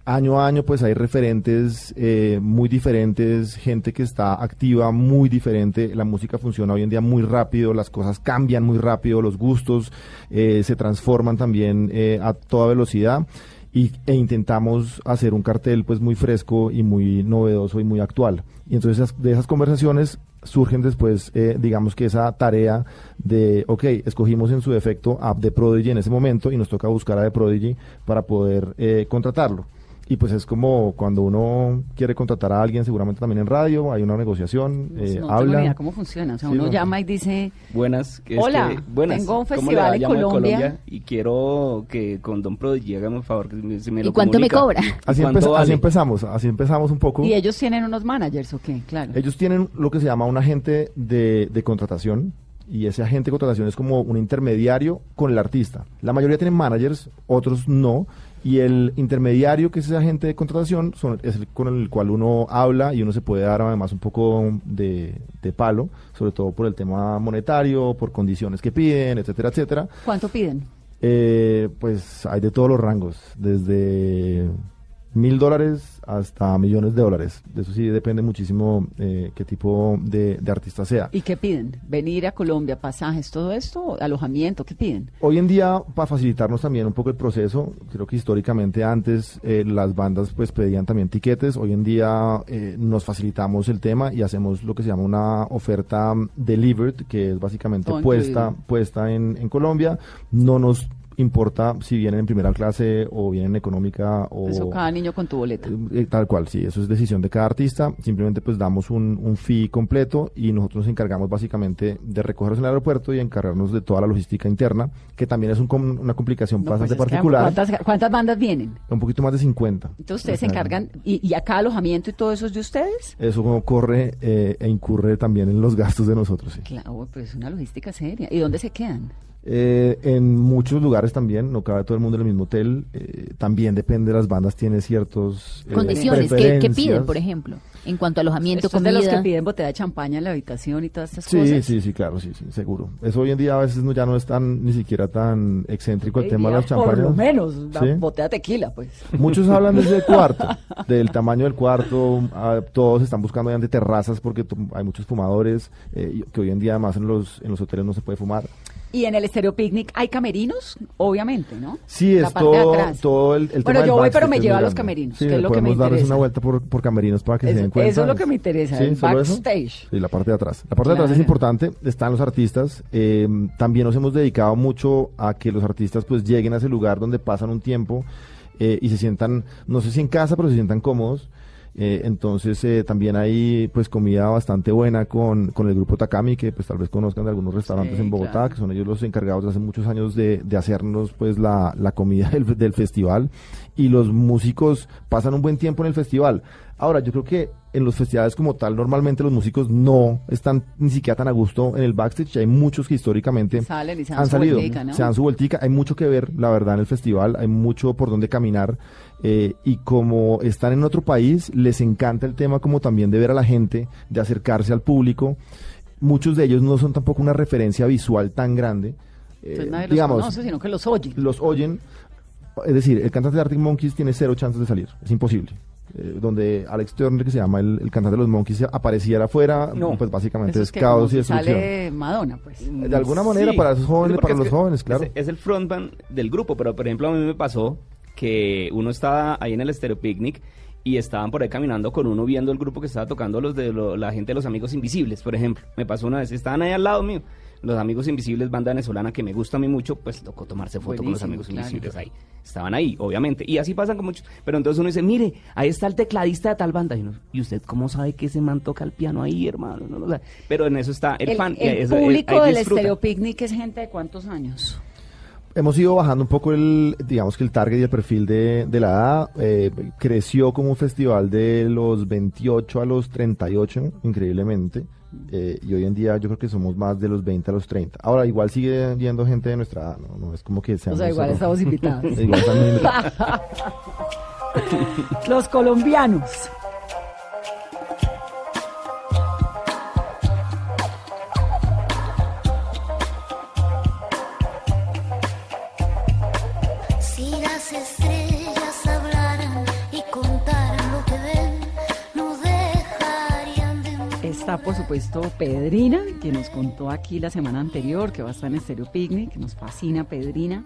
año a año pues hay referentes eh, muy diferentes, gente que está activa muy diferente, la música funciona hoy en día muy rápido, las cosas cambian muy rápido, los gustos eh, se transforman también eh, a toda velocidad y, e intentamos hacer un cartel pues muy fresco y muy novedoso y muy actual. Y entonces de esas conversaciones surgen después, eh, digamos que esa tarea de, ok, escogimos en su defecto a The Prodigy en ese momento y nos toca buscar a The Prodigy para poder eh, contratarlo. Y pues es como cuando uno quiere contratar a alguien, seguramente también en radio, hay una negociación, eh, no tengo habla. idea cómo funciona. O sea, Sí, uno no. llama y dice... Buenas. que es Hola, que- buenas. tengo un ¿Cómo le festival va? en Colombia. y quiero que con Don Prodigy hágame un favor que me, se me ¿Y lo cuánto me cobra? ¿Y Así, así empezamos, así empezamos un poco. ¿Y ellos tienen unos managers o qué? Claro. Ellos tienen lo que se llama un agente de, de contratación y ese agente de contratación es como un intermediario con el artista. La mayoría tienen managers, otros no. Y el intermediario, que es ese agente de contratación, son- es el con el cual uno habla y uno se puede dar además un poco de, de palo, sobre todo por el tema monetario, por condiciones que piden, etcétera, etcétera. ¿Cuánto piden? Eh, pues hay de todos los rangos, desde mil dólares hasta millones de dólares. De eso sí depende muchísimo eh, qué tipo de, de artista sea. ¿Y qué piden? ¿Venir a Colombia, pasajes, todo esto? ¿Alojamiento? ¿Qué piden? Hoy en día, para facilitarnos también un poco el proceso, creo que históricamente antes eh, las bandas pues pedían también tiquetes, hoy en día eh, nos facilitamos el tema y hacemos lo que se llama una oferta delivered, que es básicamente puesta, puesta en, en Colombia. No nos importa si vienen en primera clase o vienen en económica o... Eso cada niño con tu boleta. Eh, Tal cual, sí, eso es decisión de cada artista. Simplemente pues damos un, un fee completo y nosotros nos encargamos básicamente de recogerlos en el aeropuerto y encargarnos de toda la logística interna, que también es un una complicación No, bastante pues particular. ¿cuántas, cuántas bandas vienen? Un poquito más de 50. Entonces ustedes se encargan, y, y acá alojamiento y todo eso es de ustedes? Eso corre eh, e incurre también en los gastos de nosotros, sí. Claro, pues es una logística seria. ¿Y dónde se quedan? Eh, en muchos lugares también, no cabe todo el mundo en el mismo hotel. eh, también depende de las bandas, tiene ciertos eh, Condiciones, ¿qué, qué piden, por ejemplo? En cuanto a alojamiento, Estos de comida. los que piden botella de champaña en la habitación y todas estas Sí, cosas. sí, sí, claro, sí, sí, seguro. Eso hoy en día a veces no, ya no es tan, ni siquiera tan excéntrico el tema de las diría, Por champañas. lo menos, la ¿Sí? botella de tequila, pues. Muchos hablan desde el cuarto, del tamaño del cuarto, ah, todos están buscando obviamente terrazas porque hay muchos fumadores, eh, que hoy en día además en los, en los hoteles no se puede fumar. Y en el Estéreo Picnic hay camerinos, obviamente, ¿no? Sí, es todo, todo el, el Bueno, yo voy, pero me lleva a los camerinos, Sí, que es lo que me podemos darles interesa. una vuelta por, por camerinos para que se den cuenta. eso es lo que me interesa, el backstage. Sí, la parte de atrás. La parte de atrás es importante, están los artistas. eh, también nos hemos dedicado mucho a que los artistas pues lleguen a ese lugar donde pasan un tiempo eh, y se sientan, no sé si en casa, pero se sientan cómodos. Eh, entonces eh, también hay pues comida bastante buena con, con el grupo Takami, que pues tal vez conozcan de algunos restaurantes Sí, en Bogotá, claro. que son ellos los encargados de hace muchos años de, de hacernos pues la, la comida del, del festival y los músicos pasan un buen tiempo en el festival. Ahora, yo creo que en los festivales como tal, normalmente los músicos no están ni siquiera tan a gusto en el backstage. Hay muchos que históricamente Salen y se dan han salido, vueltica, ¿no? se dan su vueltica. Hay mucho que ver, la verdad, en el festival. Hay mucho por donde caminar. eh, y como están en otro país, les encanta el tema como también de ver a la gente, de acercarse al público. Muchos de ellos no son tampoco una referencia visual tan grande. Eh, Pues nadie los digamos, conoce, sino que los oye. los oyen. Es decir, el cantante de Arctic Monkeys tiene cero chances de salir. Es imposible. Eh, donde Alex Turner, que se llama el, el cantante de los Monkeys, apareciera afuera, No. pues básicamente Eso es es que como caos y destrucción. sale Madonna, pues. De alguna manera, para esos jóvenes, para es los que jóvenes, claro. Es, es el frontman del grupo, pero por ejemplo a mí me pasó que uno estaba ahí en el Stereo Picnic y estaban por ahí caminando con uno viendo el grupo que estaba tocando los de lo- la gente de los Amigos Invisibles, por ejemplo. Me pasó una vez, estaban ahí al lado mío. Los Amigos Invisibles, banda venezolana que me gusta a mí mucho, pues tocó tomarse foto con los Amigos claro. Invisibles ahí. Estaban ahí, obviamente. Y así pasan con muchos. Pero entonces uno dice, mire, ahí está el tecladista de tal banda. Y, uno, ¿y usted cómo sabe que ese man toca el piano ahí, hermano? No lo sabe. Pero en eso está el, El, fan. el eso- él- público ahí del. Estéreo Picnic es gente de cuántos años. Hemos ido bajando un poco el, digamos que el target y el perfil de, de la edad. Eh, creció como un festival de los 28 a los 38, increíblemente. Eh, y hoy en día yo creo que somos más de los 20 a los 30. Ahora, igual sigue yendo gente de nuestra edad, no, no es como que seamos... O sea, igual solo- estamos invitados. Igual están invitados. Los colombianos. Está, por supuesto, Pedrina, que nos contó aquí la semana anterior que va a estar en Estéreo Picnic, que nos fascina Pedrina.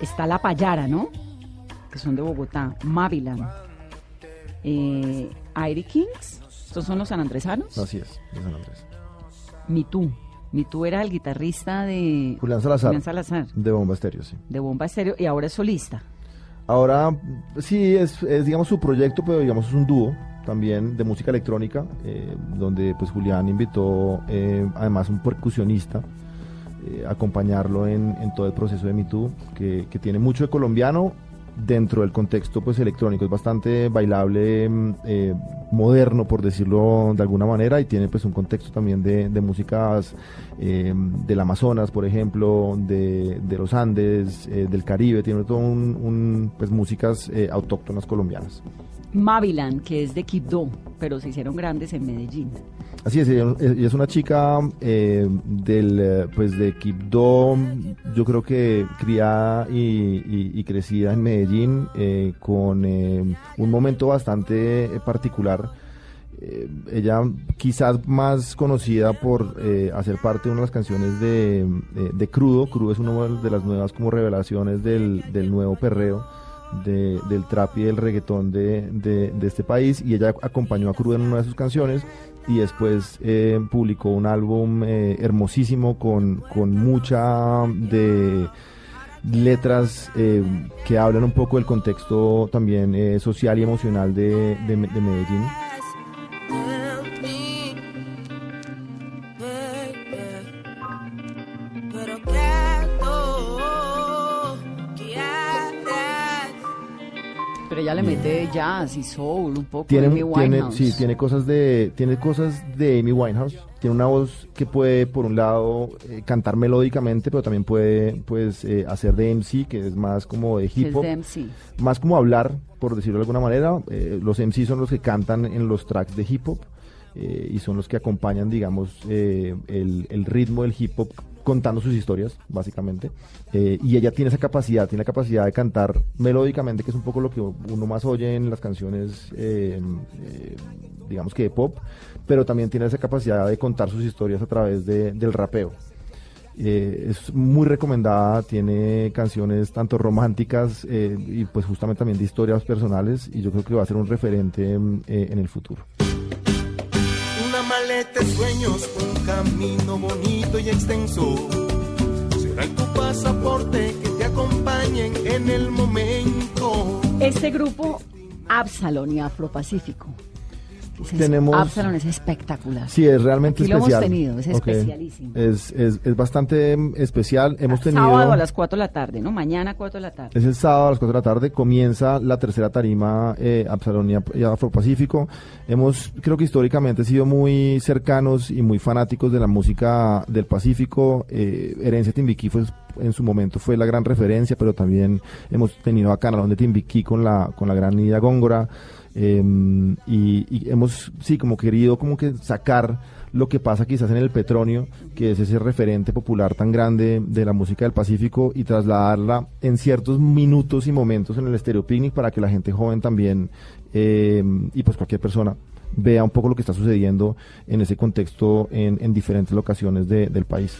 Está La Payara, ¿no? Que son de Bogotá. Mavilan. Eh, Airy Kings. Estos son los sanandresanos. Así es, de San Andrés. Mitú. Mitú era el guitarrista de Julián Salazar. Julián Salazar, De Bomba Estéreo, sí. de Bomba Estéreo, y ahora es solista. Ahora, sí, es, es, digamos su proyecto, pero digamos es un dúo también de música electrónica, eh, donde pues Julián invitó eh, además un percusionista eh, a acompañarlo en, en todo el proceso de Me Too, que, que tiene mucho de colombiano dentro del contexto pues electrónico, es bastante bailable, mm, eh, moderno por decirlo de alguna manera, y tiene pues un contexto también de, de músicas eh, del Amazonas, por ejemplo, de, de los Andes, eh, del Caribe, tiene todo un, un, pues músicas autóctonas colombianas. Mavilan, que es de Quibdó, pero se hicieron grandes en Medellín. Así es, ella, es una chica eh, del, eh, pues de Quibdó, yo creo que criada y, crecida en Medellín, eh, con eh, un momento bastante eh, particular. Eh, ella quizás más conocida por hacer parte de una de las canciones de Crudo. Crudo es una de las nuevas como revelaciones del, del nuevo perreo, de- del trap y del reggaetón de, de- de este país. Y ella acompañó a Crudo en una de sus canciones y después eh, publicó un álbum eh, hermosísimo con, con mucha de letras eh, que hablan un poco del contexto también eh, social y emocional de, de Medellín. Pero ella le mete jazz y soul un poco. Tiene, Amy tiene, Winehouse. sí, tiene cosas de, tiene cosas de Amy Winehouse. Tiene una voz que puede, por un lado, eh, cantar melódicamente, pero también puede, pues, eh, hacer de MC, que es más como de hip hop. más como hablar, por decirlo de alguna manera. Eh, los MC son los que cantan en los tracks de hip hop eh, y son los que acompañan, digamos, eh, el, el ritmo del hip hop contando sus historias, básicamente. Eh, y ella tiene esa capacidad, tiene la capacidad de cantar melódicamente, que es un poco lo que uno más oye en las canciones, eh, eh, digamos que de pop, pero también tiene esa capacidad de contar sus historias a través de- del rapeo. Eh, es muy recomendada, tiene canciones tanto románticas eh, y pues justamente también de historias personales y yo creo que va a ser un referente mm, eh, en el futuro. Sueños, un camino bonito y extenso. Será tu pasaporte que te acompañen en el momento. Este grupo, Absalon y Afropacífico. Es- Tenemos- Absalon es espectacular. Sí, es realmente Aquí lo hemos especial. tenido, es Ok. especialísimo. Es, es, es bastante mm, especial. Hemos tenido... Sábado a las 4 de la tarde, ¿no? Mañana a 4 de la tarde. Es el sábado a las 4 de la tarde, comienza la tercera tarima eh, Absalón y Af- y Afropacífico. Hemos, creo que históricamente, sido muy cercanos y muy fanáticos de la música del Pacífico. Eh, Herencia Timbiquí fue, en su momento fue la gran referencia, pero también hemos tenido a Canalón de Timbiquí con la, con la gran Nidia Góngora. Eh, y, y hemos, sí, como querido como que sacar lo que pasa quizás en el Petronio, que es ese referente popular tan grande de la música del Pacífico, y trasladarla en ciertos minutos y momentos en el Stereo Picnic para que la gente joven también, eh, y pues cualquier persona, vea un poco lo que está sucediendo en ese contexto en, en diferentes locaciones de- del país.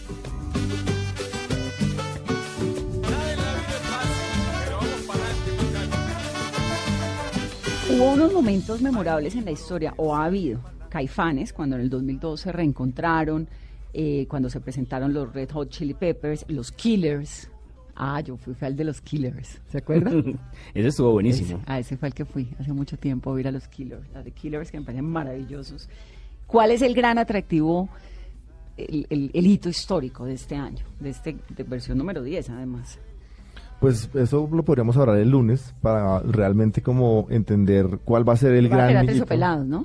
Hubo unos momentos memorables en la historia, o ha habido, Caifanes, cuando en el 2002 se reencontraron, eh, cuando se presentaron los Red Hot Chili Peppers, los Killers. Ah, yo fui al de los Killers, ¿se acuerdan? Ese estuvo buenísimo. Ese, ah, ese fue el que fui hace mucho tiempo a ir a los Killers, a The Killers que me parecen maravillosos. ¿Cuál es el gran atractivo, el, el- el hito histórico de este año, de este de versión número 10 además? Pues eso lo podríamos hablar el lunes para realmente como entender cuál va a ser el Va gran a. Terciopelados, ¿no?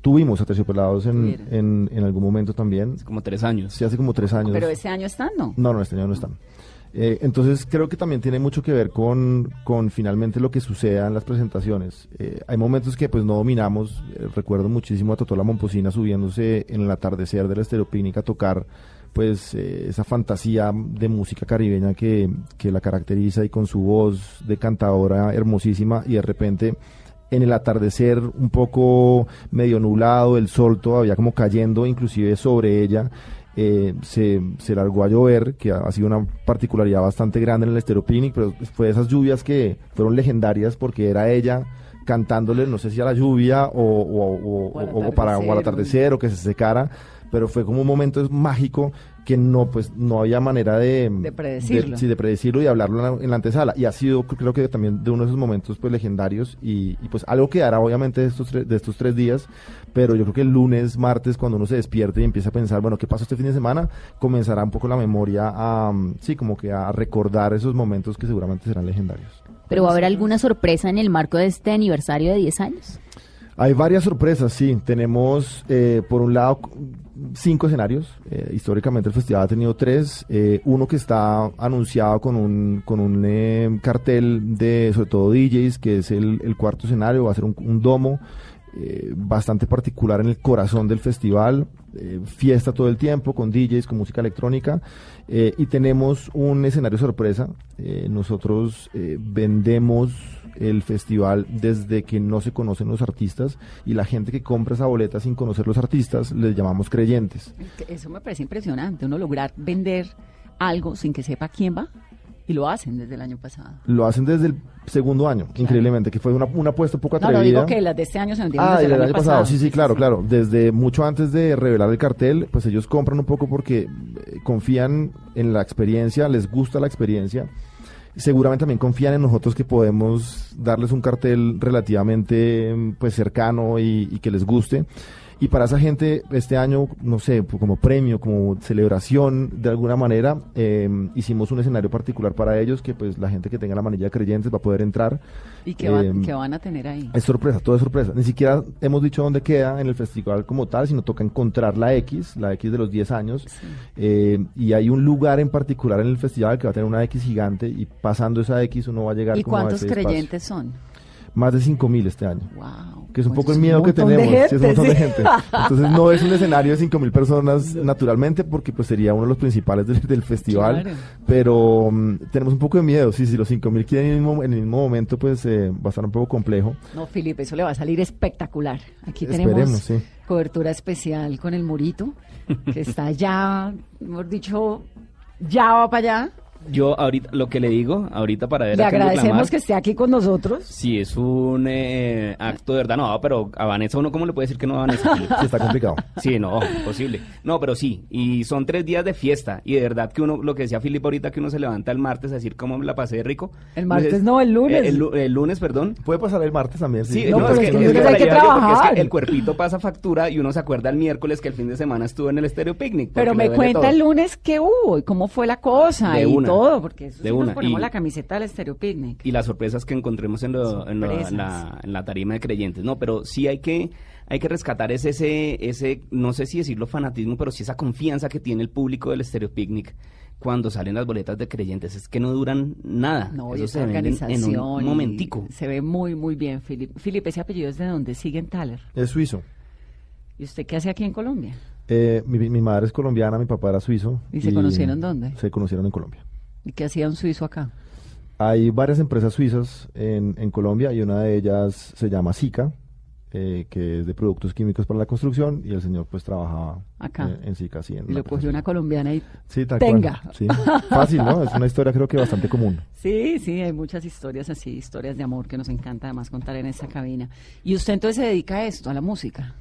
Tuvimos a Terciopelados en, en, en algún momento también. Como tres años. Sí, hace como tres años. Pero este año están, ¿no? No, no, este año no están. Eh, entonces creo que también tiene mucho que ver con, con finalmente lo que suceda en las presentaciones. Eh, hay momentos que pues no dominamos. Eh, recuerdo muchísimo a Totola Momposina subiéndose en el atardecer del Estéreo Picnic a tocar pues eh, esa fantasía de música caribeña que, que la caracteriza y con su voz de cantadora hermosísima y de repente en el atardecer un poco medio nublado, el sol todavía como cayendo inclusive sobre ella, eh, se, se largó a llover, que ha, sido una particularidad bastante grande en el Estero Picnic, pero fue de esas lluvias que fueron legendarias porque era ella cantándole, no sé si a la lluvia o, o- o- O al o- o para, o al atardecer, atardecer o que se secara, pero fue como un momento mágico que no pues no había manera de, De predecirlo. sí, de predecirlo y hablarlo en la, en la antesala. Y ha sido, creo que también de uno de esos momentos pues legendarios y, y, pues algo quedará obviamente de estos, tres, de estos tres días, pero yo creo que el lunes, martes, cuando uno se despierte y empieza a pensar, bueno, ¿qué pasó este fin de semana? Comenzará un poco la memoria a, sí, como que a recordar esos momentos que seguramente serán legendarios. Pero va a haber alguna sorpresa en el marco de este aniversario de 10 años. Hay varias sorpresas, sí. Tenemos, eh, por un lado, cinco escenarios. Eh, históricamente el festival ha tenido tres. Eh, uno que está anunciado con un, con un eh, cartel de, sobre todo DJs, que es el, cuarto escenario, va a ser un, un domo. bastante particular en el corazón del festival, fiesta todo el tiempo, con DJs, con música electrónica, y tenemos un escenario sorpresa. Nosotros vendemos el festival desde que no se conocen los artistas y la gente que compra esa boleta sin conocer los artistas les llamamos creyentes. Eso me parece impresionante, uno lograr vender algo sin que sepa quién va y lo hacen desde el año pasado. Lo hacen desde el segundo año, increíblemente, que fue una, una apuesta poco No, atrevida. lo digo que las de este año se vendieron Ah, desde el el año pasado, sí, sí, claro, claro. Desde mucho antes de revelar el cartel, pues ellos compran un poco porque eh, confían en la experiencia, les gusta la experiencia. Seguramente también confían en nosotros que podemos darles un cartel relativamente mm, pues cercano y, y que les guste. Y para esa gente, este año, no sé, pues, como premio, como celebración, de alguna manera, eh, hicimos un escenario particular para ellos, que pues la gente que tenga la manilla de creyentes va a poder entrar. ¿Y qué, van, Em, qué van a tener ahí? es sorpresa, todo es sorpresa. Ni siquiera hemos dicho dónde queda en el festival como tal, sino toca encontrar la X, la X de los 10 años. Eh, y hay un lugar en particular en el festival que va a tener una X gigante y pasando esa X uno va a llegar ¿Y como a cuántos ese espacio. creyentes son? Más de 5 mil este año. Wow. Que es un Pues poco el es miedo que tenemos. sí, es un montón de sí. gente. Entonces no es un escenario de 5 mil personas naturalmente porque pues sería uno de los principales del, del festival. Claro. Pero mm, tenemos un poco de miedo. Sí, si los 5 mil quieren en el, mismo, en el mismo momento pues eh, va a estar un poco complejo. No, Felipe, eso le va a salir espectacular. Aquí tenemos sí. cobertura especial con el Murito, que está ya, mejor dicho, ya va para allá. Yo ahorita, lo que le digo, ahorita para ver Le a agradecemos que esté aquí con nosotros. Sí, es un eh, acto de verdad. No, pero a Vanessa, ¿uno cómo le puede decir que no a Vanessa? Sí, está complicado. Sí, no, imposible. No, pero sí. Y son tres días de fiesta. Y de verdad que uno, lo que decía Filipe ahorita, que uno se levanta el martes a decir cómo me la pasé de rico. El martes Entonces, no, el lunes. eh, El, lu- el lunes, perdón. Puede pasar el martes también. Sí, No, no, pero es que, que es que hay para que llevarle, porque es trabajar. que el cuerpito pasa factura y uno se acuerda el miércoles que el fin de semana estuvo en el Estéreo Picnic. Pero me cuenta todo. el lunes qué hubo y cómo fue la cosa De y una, todo, porque eso de sí nos ponemos Y- la camiseta del Stereo Picnic. y las sorpresas que encontremos en, lo- en, lo- en la, en la tarima de creyentes. No, pero sí hay que hay que rescatar ese, ese, ese, no sé si decirlo fanatismo, pero sí esa confianza que tiene el público del Stereo Picnic cuando salen las boletas de creyentes. Es que no duran nada. No, y Eso se organización. en un y momentico. Se ve muy, muy bien, Felipe. Felipe, ese apellido es de donde sigue en Thaler. Es suizo. ¿Y usted qué hace aquí en Colombia? Eh, mi, mi madre es colombiana, mi papá era suizo. ¿Y se conocieron dónde? Se conocieron en Colombia. ¿Y qué hacía un suizo acá? Hay varias empresas suizas en, en Colombia y una de ellas se llama SICA, eh, que es de productos químicos para la construcción y el señor pues trabajaba Acá. eh, en SICA. Sí, en Y lo cogió una colombiana y Sí, tal tenga. cual. Sí. Fácil, ¿no? Es una historia creo que bastante común. Sí, sí, hay muchas historias así, historias de amor que nos encanta además contar en esta cabina. ¿Y usted entonces se dedica a esto, a la música?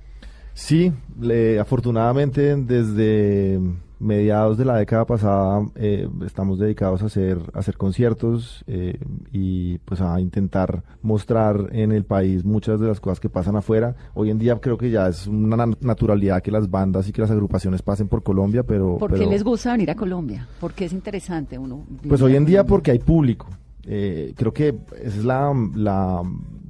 Sí, le- afortunadamente desde mediados de la década pasada eh, estamos dedicados a hacer, a hacer conciertos eh, y pues a intentar mostrar en el país muchas de las cosas que pasan afuera. Hoy en día creo que ya es una na- naturalidad que las bandas y que las agrupaciones pasen por Colombia, pero... ¿Por qué pero- les gusta venir a Colombia? Porque es interesante uno. Pues hoy en día porque hay público. Eh, creo que esa es la, la,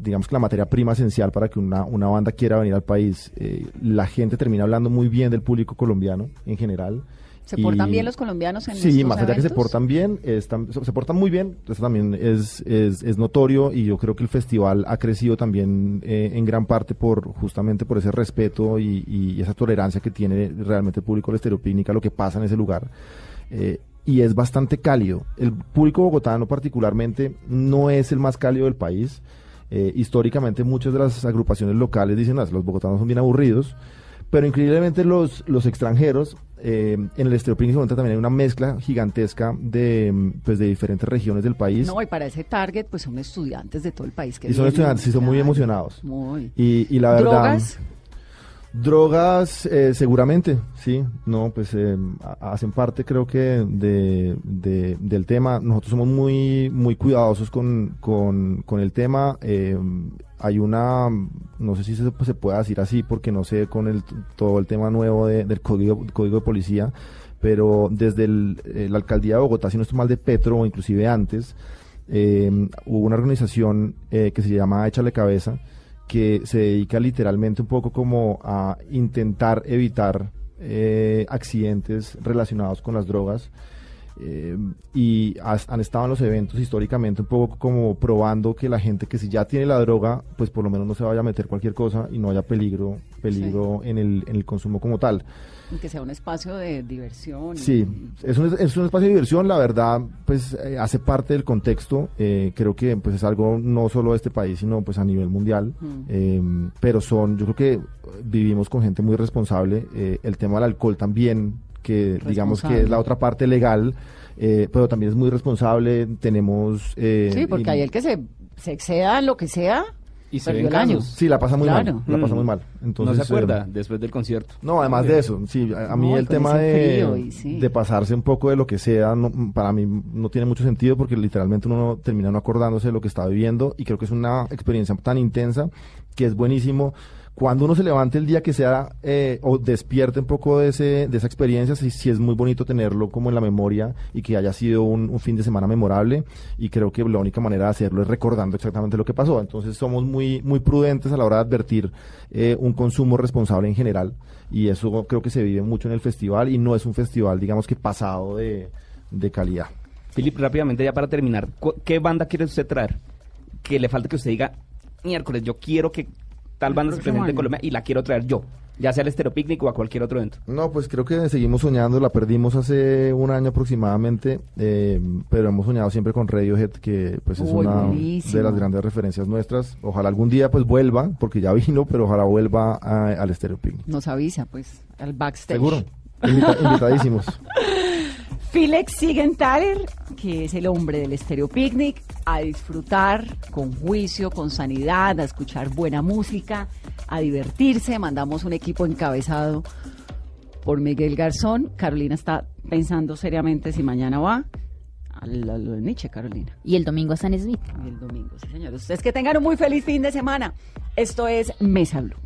digamos que la materia prima esencial para que una, una banda quiera venir al país. Eh, la gente termina hablando muy bien del público colombiano en general. ¿Se portan bien los colombianos en Sí, más allá que se eventos? portan bien, están- se se portan muy bien, eso también es, es, es notorio y yo creo que el festival ha crecido también eh, en gran parte por justamente por ese respeto y, y esa tolerancia que tiene realmente el público de la estereopínica lo que pasa en ese lugar. Eh, y es bastante cálido. El público bogotano particularmente no es el más cálido del país. Eh, históricamente muchas de las agrupaciones locales dicen, "Ah, los bogotanos son bien aburridos, pero increíblemente los, los extranjeros, eh, en el Estereopínico también hay una mezcla gigantesca de, pues, de diferentes regiones del país. No, y para ese target, pues son estudiantes de todo el país. Que y son estudiantes y son muy emocionados. Muy. Y, y la verdad... ¿Drogas? Drogas, eh, seguramente, sí, no, pues eh, ha- hacen parte creo que de, de- del tema. Nosotros somos muy, muy cuidadosos con, con, con el tema. eh, hay una, no sé si se, se puede decir así, porque no sé con el, todo el tema nuevo de- del código, código de policía, pero desde el, eh, la alcaldía de Bogotá, si no estoy mal de Petro, o inclusive antes, eh, hubo una organización que se llama Échale Cabeza, que se dedica literalmente un poco como a intentar evitar eh, accidentes relacionados con las drogas. Eh, y has- han estado en los eventos históricamente un poco como probando que la gente que si ya tiene la droga, pues por lo menos no se vaya a meter cualquier cosa y no haya peligro, peligro en, el, en el consumo como tal. Que sea un espacio de diversión. y- Sí, es un, es un espacio de diversión, la verdad, pues eh, hace parte del contexto, eh, creo que pues es algo no solo de este país, sino pues a nivel mundial, Mm. eh, pero son, yo creo que vivimos con gente muy responsable, eh, el tema del alcohol también, que digamos que es la otra parte legal, eh, pero también es muy responsable, tenemos... eh, Sí, porque y- hay el que se, se exceda en lo que sea. Y se ven casos. Sí, la pasa muy Claro. mal, la pasa Mm. muy mal. Entonces, no se acuerda eh, después del concierto. No, además de eso, sí, a, a mí No, el tema de, frío y sí. de pasarse un poco de lo que sea, no- para mí no tiene mucho sentido porque literalmente uno no- termina no acordándose de lo que está viviendo y creo que es una experiencia tan intensa que es buenísimo. Cuando uno se levante el día que sea eh, o despierte un poco de, ese, de esa experiencia, sí, sí es muy bonito tenerlo como en la memoria y que haya sido un, fin de semana memorable y creo que la única manera de hacerlo es recordando exactamente lo que pasó. Entonces somos muy, muy prudentes a la hora de advertir eh, un consumo responsable en general y eso creo que se vive mucho en el festival y no es un festival digamos que pasado de, de calidad. Philip, rápidamente ya para terminar, ¿qué banda quiere usted traer? Que le falta que usted diga, miércoles, yo quiero que tal banda se presente en. Colombia y la quiero traer yo, ya sea al Estero Picnic o a cualquier otro evento. No, pues creo que seguimos soñando, la perdimos hace un año aproximadamente, eh, pero hemos soñado siempre con Radiohead, que pues es Uy, una buenísimo. de las grandes referencias nuestras. Ojalá algún día pues vuelva, porque ya vino, pero ojalá vuelva a- al Stereo Picnic. Nos avisa, pues, al backstage. Seguro. Invita- invitadísimos. Felix Sigenthaler, que es el hombre del Estéreo Picnic, a disfrutar con juicio, con sanidad, a escuchar buena música, a divertirse. Mandamos un equipo encabezado por Miguel Garzón. Carolina está pensando seriamente si mañana va a lo de Nietzsche, Carolina. Y el domingo a San Smith. Y el domingo, sí, señor. Ustedes que tengan un muy feliz fin de semana. Esto es Mesa Blue.